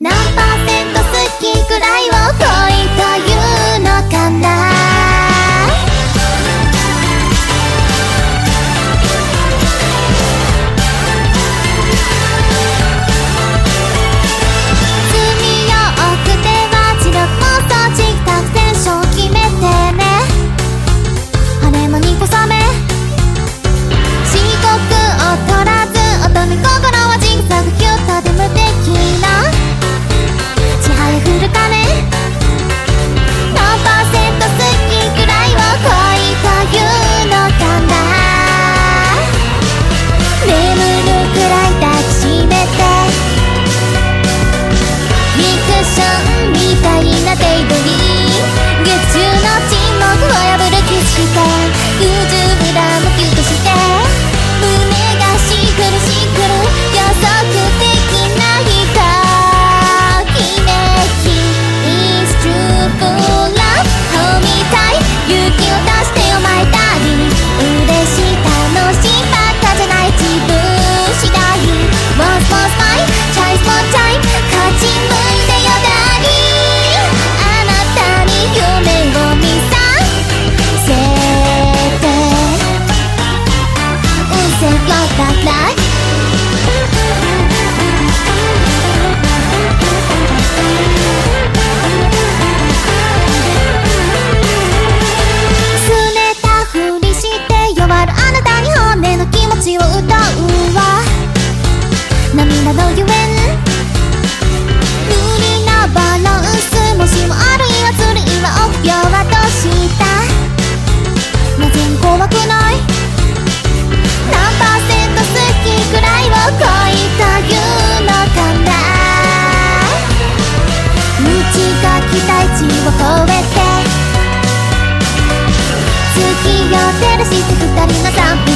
ナンパ程度に月中なのゆえん無理なバランスもしもあるいはずるいは臆病はどうしたなぜ怖くない。何パーセント好きくらいを恋というのかな無知が期待値を超えて月を照らして二人の散歩